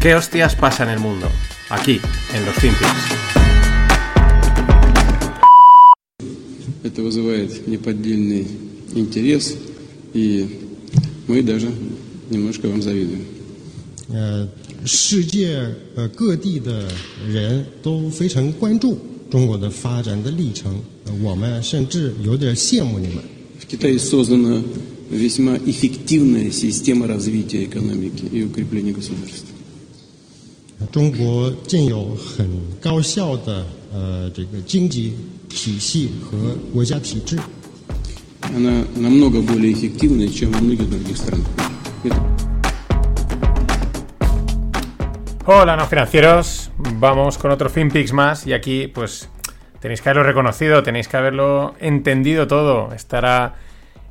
¿Qué hostias pasa en el mundo? Aquí, en los Finpics. Это вызывает неподдельный интерес, и мы даже немножко вам завидуем. 呃，世界呃各地的人都非常关注中国的发展的历程，呃我们甚至有点羡慕你们。 В Китае создана весьма эффективная система развития экономики и укрепления государства. 中国建有很高效的呃这个经济体系和国家体制。 Она намного более эффективна, чем во многих других странах. Это Hola, no financieros. Vamos con otro FinPix más. Y aquí, pues, tenéis que haberlo reconocido, tenéis que haberlo entendido todo. Estará.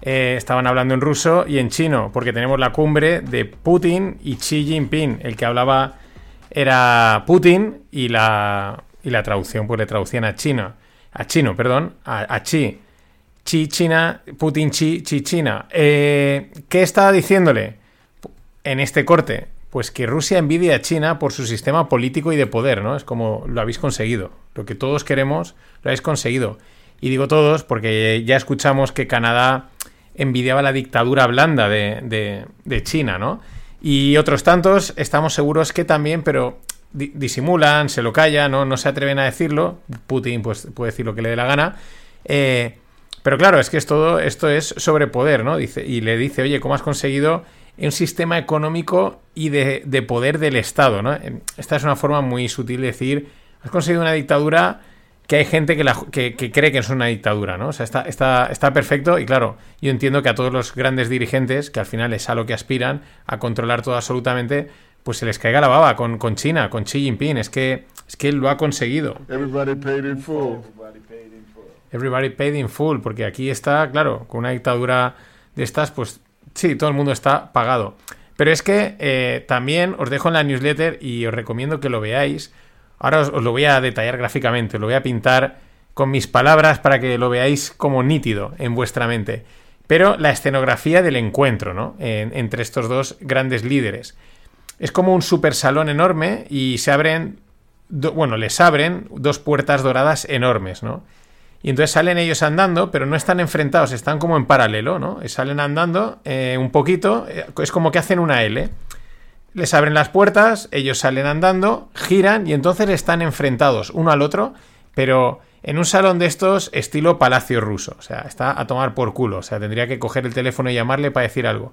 eh, estaban hablando en ruso y en chino, porque tenemos la cumbre de Putin y Xi Jinping. El que hablaba era Putin y la, y la traducción, pues le traducían a chino. A chino, perdón, a, Xi. Xi China, Putin Xi, Xi China. Eh, ¿Qué estaba diciéndole en este corte? Pues que Rusia envidia a China por su sistema político y de poder, ¿no? Es como lo habéis conseguido. Lo que todos queremos, lo habéis conseguido. Y digo todos porque ya escuchamos que Canadá envidiaba la dictadura blanda de- de China, ¿no? Y otros tantos estamos seguros que también, pero di- disimulan, se lo callan, ¿no? no se atreven a decirlo. Putin pues, puede decir lo que le dé la gana. Eh, pero claro, es que es todo, esto es sobre poder, ¿no? Dice, y le dice, oye, ¿cómo has conseguido un sistema económico y de, de poder del Estado, ¿no? Eh, Esta es una forma muy sutil de decir, has conseguido una dictadura que hay gente que, la- que- que cree que es una dictadura, ¿no? O sea, está, está, está perfecto y claro, yo entiendo que a todos los grandes dirigentes, que al final es a lo que aspiran, a controlar todo absolutamente, pues se les caiga la baba con, con China, con Xi Jinping, es que, es que él lo ha conseguido. Everybody paid in full. Everybody paid in full, porque aquí está, claro, con una dictadura de estas, pues sí, todo el mundo está pagado. Pero es que eh, también os dejo en la newsletter y os recomiendo que lo veáis. Ahora os, os lo voy a detallar gráficamente, lo voy a pintar con mis palabras para que lo veáis como nítido en vuestra mente. Pero la escenografía del encuentro, ¿no? En- entre estos dos grandes líderes. Es como un super salón enorme y se abren, bueno, les abren dos puertas doradas enormes, ¿no? Y entonces salen ellos andando, pero no están enfrentados, están como en paralelo, ¿no? Salen andando eh, un poquito, eh, es como que hacen una L. Les abren las puertas, ellos salen andando, giran y entonces están enfrentados uno al otro, pero en un salón de estos estilo palacio ruso. O sea, está a tomar por culo. O sea, tendría que coger el teléfono y llamarle para decir algo.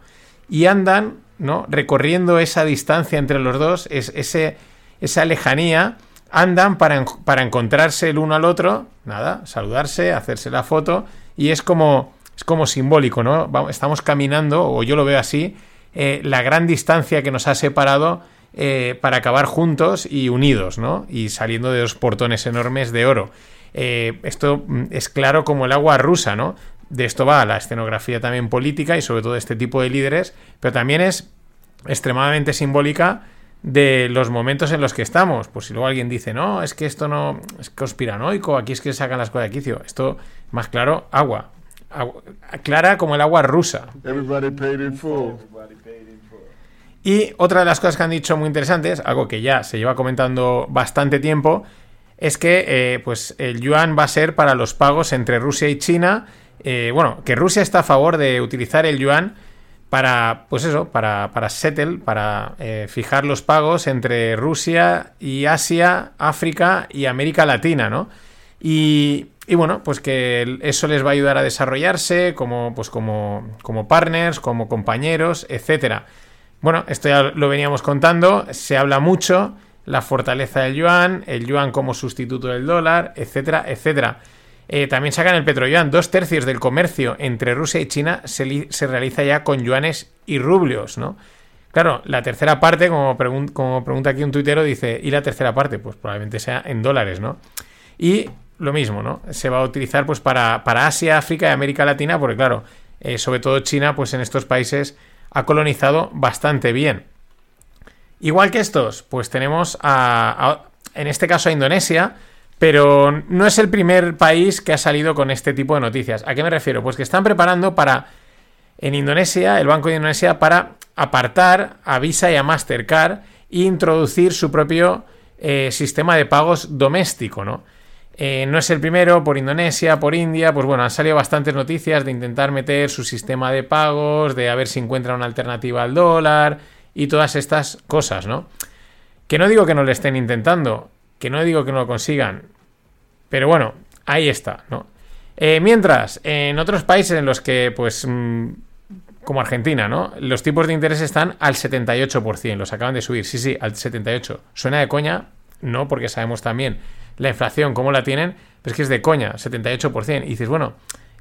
Y andan, ¿no? Recorriendo esa distancia entre los dos, es, ese, esa lejanía, andan para, para encontrarse el uno al otro, nada, saludarse, hacerse la foto, y es como, es como simbólico, ¿no? Vamos- estamos caminando, o yo lo veo así, eh, la gran distancia que nos ha separado eh, para acabar juntos y unidos, ¿no? Y saliendo de dos portones enormes de oro. Eh, esto mm, es claro como el agua rusa, ¿no? De esto va la escenografía también política y sobre todo este tipo de líderes, pero también es extremadamente simbólica de los momentos en los que estamos. Pues si luego alguien dice, no, es que esto no es conspiranoico, aquí es que sacan las cosas de quicio. Esto, más claro, agua. Clara como el agua rusa. Everybody paid in full. Y otra de las cosas que han dicho muy interesantes, algo que ya se lleva comentando bastante tiempo, es que eh, pues el yuan va a ser para los pagos entre Rusia y China. eh, bueno, que Rusia está a favor de utilizar el yuan para, pues eso, para, para settle, para eh, fijar los pagos entre Rusia y Asia, África y América Latina, ¿no? Y, y bueno, pues que eso les va a ayudar a desarrollarse como, pues como, como partners, como compañeros, etcétera. Bueno, esto ya lo veníamos contando, se habla mucho, la fortaleza del yuan, el yuan como sustituto del dólar, etcétera, etcétera. Eh, también sacan el petroyuan, dos tercios del comercio entre Rusia y China se, se realiza ya con yuanes y rublios, ¿no? Claro, la tercera parte, como, pregun- como pregunta aquí un tuitero, dice, ¿y la tercera parte? Pues probablemente sea en dólares, ¿no? Y lo mismo, ¿no? Se va a utilizar pues para, para Asia, África y América Latina, porque claro, eh, sobre todo China, pues en estos países ha colonizado bastante bien. Igual que estos, pues tenemos a, en este caso a Indonesia, pero no es el primer país que ha salido con este tipo de noticias. ¿A qué me refiero? Pues que están preparando para, en Indonesia, el Banco de Indonesia, para apartar a Visa y a Mastercard e introducir su propio eh, sistema de pagos doméstico, ¿no? Eh, no es el primero, por Indonesia, por India, pues bueno, han salido bastantes noticias de intentar meter su sistema de pagos, de a ver si encuentran una alternativa al dólar y todas estas cosas, ¿no? Que no digo que no lo estén intentando, que no digo que no lo consigan, pero bueno, ahí está, ¿no? Eh, mientras, en otros países en los que, pues, mm, como Argentina, ¿no? Los tipos de interés están al 78%, los acaban de subir, sí, sí, al 78%. Suena de coña, no, porque sabemos también la inflación, cómo la tienen, pero es que es de coña, 78%. Y dices, bueno,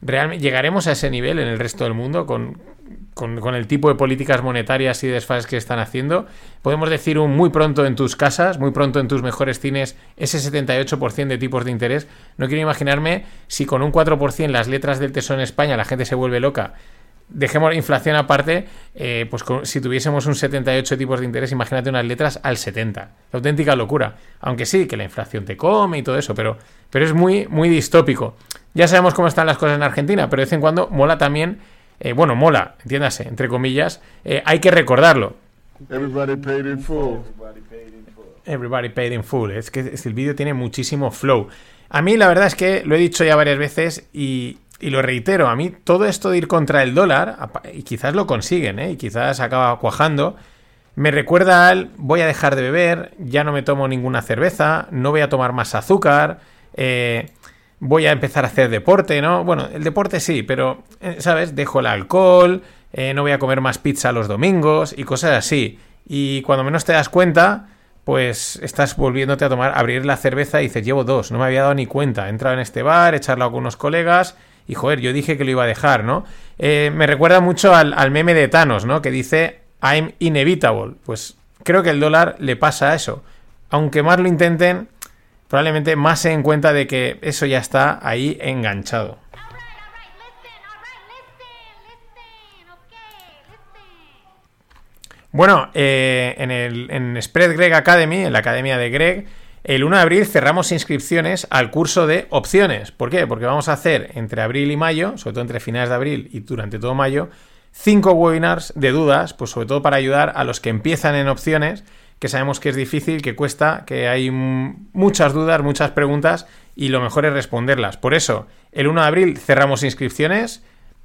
¿realmente llegaremos a ese nivel en el resto del mundo con, con, el tipo de políticas monetarias y desfases que están haciendo? Podemos decir un muy pronto en tus casas, muy pronto en tus mejores cines, ese 78% de tipos de interés. No quiero imaginarme si con un 4% las letras del Tesoro en España la gente se vuelve loca dejemos la inflación aparte, eh, pues si tuviésemos un 78 tipos de interés, imagínate unas letras al 70. La auténtica locura. Aunque sí, que la inflación te come y todo eso, pero, pero es muy, muy distópico. Ya sabemos cómo están las cosas en Argentina, pero de vez en cuando mola también, eh, bueno, mola, entiéndase, entre comillas, eh, hay que recordarlo. Everybody paid in full. Everybody paid in full. Es que el vídeo tiene muchísimo flow. A mí la verdad es que lo he dicho ya varias veces y, y lo reitero, a mí todo esto de ir contra el dólar, y quizás lo consiguen, ¿eh? y quizás acaba cuajando, me recuerda al voy a dejar de beber, ya no me tomo ninguna cerveza, no voy a tomar más azúcar, eh, voy a empezar a hacer deporte, ¿no? Bueno, el deporte sí, pero, eh, ¿sabes? Dejo el alcohol, eh, no voy a comer más pizza los domingos y cosas así. Y cuando menos te das cuenta, pues estás volviéndote a tomar, abrir la cerveza y dices, llevo dos, no me había dado ni cuenta. He entrado en este bar, he charlado con unos colegas y joder, yo dije que lo iba a dejar, ¿no? Eh, me recuerda mucho al, meme de Thanos, ¿no? Que dice I'm inevitable. Pues creo que el dólar le pasa a eso. Aunque más lo intenten, probablemente más se den cuenta de que eso ya está ahí enganchado. Bueno, eh, en, el, en Spread Greg Academy, en la academia de Greg, el 1 de abril cerramos inscripciones al curso de opciones. ¿Por qué? Porque vamos a hacer entre abril y mayo, sobre todo entre finales de abril y durante todo mayo, cinco webinars de dudas, pues sobre todo para ayudar a los que empiezan en opciones, que sabemos que es difícil, que cuesta, que hay muchas dudas, muchas preguntas y lo mejor es responderlas. Por eso, el 1 de abril cerramos inscripciones,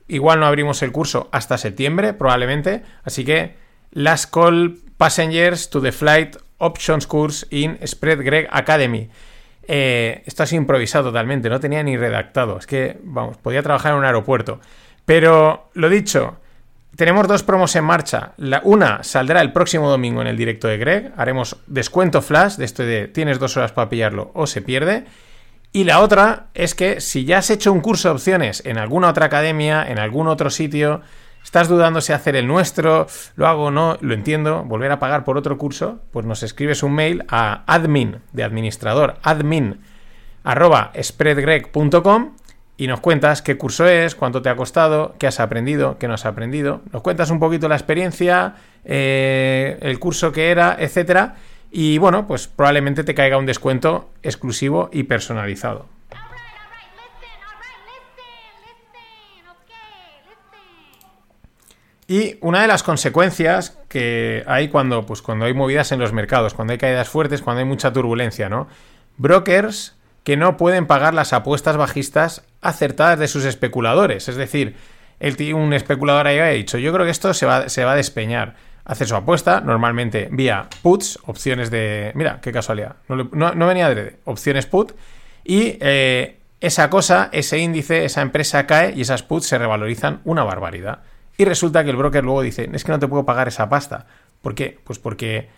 igual no abrimos el curso hasta septiembre, probablemente, así que last call passengers to the flight Options Course in Spread Greg Academy. Eh, esto es improvisado totalmente, no tenía ni redactado. Es que, vamos, podía trabajar en un aeropuerto. Pero, lo dicho, tenemos dos promos en marcha. La, una saldrá el próximo domingo en el directo de Greg. Haremos descuento flash de esto de tienes dos horas para pillarlo o se pierde. Y la otra es que si ya has hecho un curso de opciones en alguna otra academia, en algún otro sitio, ¿Estás dudando si hacer el nuestro? ¿Lo hago o no? Lo entiendo. ¿Volver a pagar por otro curso? Pues nos escribes un mail a admin, de administrador, admin, arroba y nos cuentas qué curso es, cuánto te ha costado, qué has aprendido, qué no has aprendido. Nos cuentas un poquito la experiencia, eh, el curso que era, etcétera. Y bueno, pues probablemente te caiga un descuento exclusivo y personalizado. Y una de las consecuencias que hay cuando, pues, cuando hay movidas en los mercados, cuando hay caídas fuertes, cuando hay mucha turbulencia, ¿no? Brokers que no pueden pagar las apuestas bajistas acertadas de sus especuladores. Es decir, el, un especulador ha dicho, yo creo que esto se va, se va a despeñar. Hace su apuesta, normalmente vía puts, opciones de... Mira, qué casualidad. No, venía de opciones put. Y eh, esa cosa, ese índice, esa empresa cae y esas puts se revalorizan una barbaridad. Y resulta que el broker luego dice, es que no te puedo pagar esa pasta. ¿Por qué? Pues porque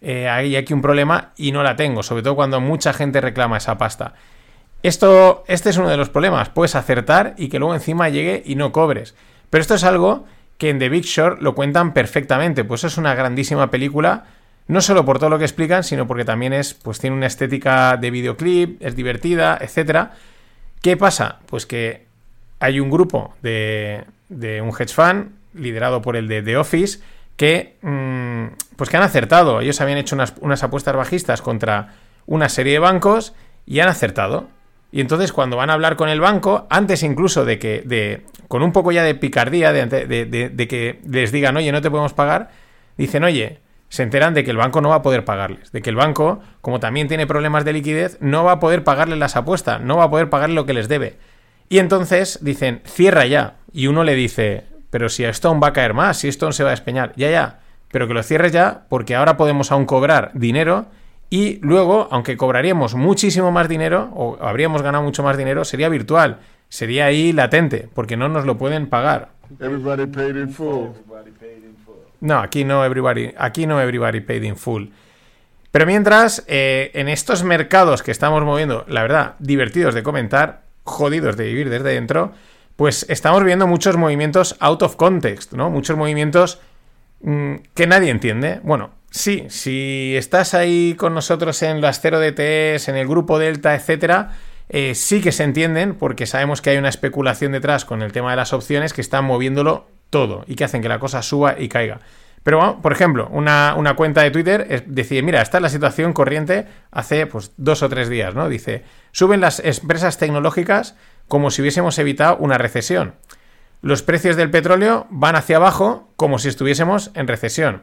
eh, hay aquí un problema y no la tengo, sobre todo cuando mucha gente reclama esa pasta. Esto, este es uno de los problemas, puedes acertar y que luego encima llegue y no cobres. Pero esto es algo que en The Big Short lo cuentan perfectamente, pues es una grandísima película, no solo por todo lo que explican, sino porque también es, pues tiene una estética de videoclip, es divertida, etc. ¿Qué pasa? Pues que hay un grupo de, de un hedge fund liderado por el de The Office que, mm, pues que han acertado. Ellos habían hecho unas, apuestas bajistas contra una serie de bancos y han acertado. Y entonces cuando van a hablar con el banco, antes incluso de que, de, con un poco ya de picardía, de, de, que les digan, oye, no te podemos pagar, dicen, oye, se enteran de que el banco no va a poder pagarles, de que el banco, como también tiene problemas de liquidez, no va a poder pagarles las apuestas, no va a poder pagarle lo que les debe. Y entonces dicen, cierra ya. Y uno le dice, pero si esto aún va a caer más, si esto aún se va a despeñar, ya, ya, pero que lo cierres ya porque ahora podemos aún cobrar dinero y luego, aunque cobraríamos muchísimo más dinero o habríamos ganado mucho más dinero, sería virtual, sería ahí latente, porque no nos lo pueden pagar. Everybody paid in full. No, aquí no everybody, aquí no everybody paid in full. Pero mientras, eh, en estos mercados que estamos moviendo, la verdad, divertidos de comentar, jodidos de vivir desde dentro, pues estamos viendo muchos movimientos out of context, ¿no? Muchos movimientos mm, que nadie entiende. Bueno, sí, si estás ahí con nosotros en las 0 DTS, en el grupo Delta, etcétera, eh, sí que se entienden porque sabemos que hay una especulación detrás con el tema de las opciones que están moviéndolo todo y que hacen que la cosa suba y caiga. Pero por ejemplo, una, cuenta de Twitter decide, mira, esta es la situación corriente hace pues dos o tres días, ¿no? Dice, suben las empresas tecnológicas como si hubiésemos evitado una recesión. Los precios del petróleo van hacia abajo como si estuviésemos en recesión.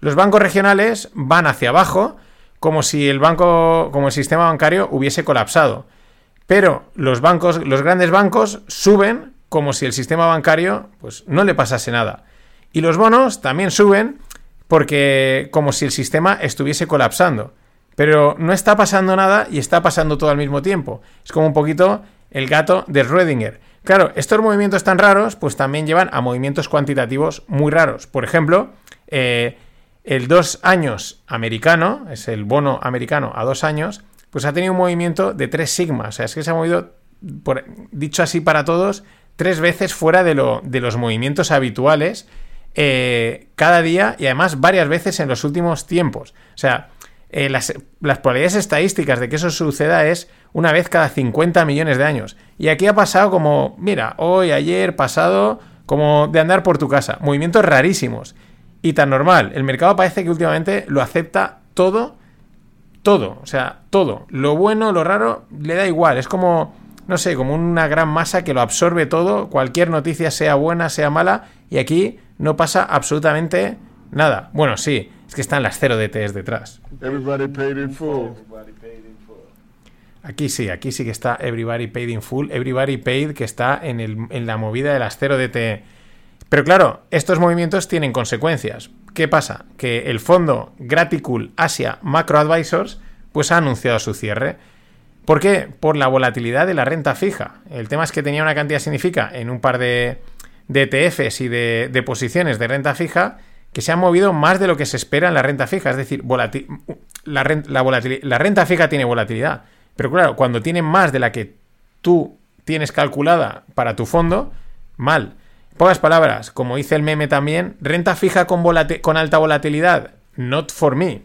Los bancos regionales van hacia abajo como si el banco, como el sistema bancario hubiese colapsado. Pero los bancos, los grandes bancos suben como si el sistema bancario pues no le pasase nada. Y los bonos también suben porque como si el sistema estuviese colapsando. Pero no está pasando nada y está pasando todo al mismo tiempo. Es como un poquito el gato de Schrödinger. Claro, estos movimientos tan raros pues también llevan a movimientos cuantitativos muy raros. Por ejemplo, eh, el dos años americano, es el bono americano a dos años, pues ha tenido un movimiento de tres sigmas. O sea, es que se ha movido, dicho así para todos, tres veces fuera de, lo, de los movimientos habituales eh, cada día y además varias veces en los últimos tiempos. O sea, eh, las, las, probabilidades estadísticas de que eso suceda es una vez cada 50 millones de años. Y aquí ha pasado como, mira, hoy, ayer, pasado, como de andar por tu casa. Movimientos rarísimos. Y tan normal. El mercado parece que últimamente lo acepta todo, todo. O sea, todo. Lo bueno, lo raro, le da igual. Es como no sé, como una gran masa que lo absorbe todo, cualquier noticia sea buena, sea mala, y aquí no pasa absolutamente nada. Bueno, sí, es que están las cero DTs detrás. Aquí sí, aquí sí que está Everybody Paid in Full, Everybody Paid que está en, el, en la movida de las cero DT. Pero claro, estos movimientos tienen consecuencias. ¿Qué pasa? Que el fondo Graticool Asia Macro Advisors pues ha anunciado su cierre. ¿Por qué? Por la volatilidad de la renta fija. El tema es que tenía una cantidad significa en un par de, de ETFs y de, posiciones de renta fija que se han movido más de lo que se espera en la renta fija. Es decir, la, la renta fija tiene volatilidad. Pero claro, cuando tiene más de la que tú tienes calculada para tu fondo, mal. Pocas palabras, como dice el meme también, renta fija con, con alta volatilidad, not for me.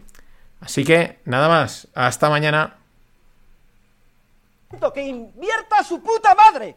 Así que nada más, hasta mañana que invierta su puta madre.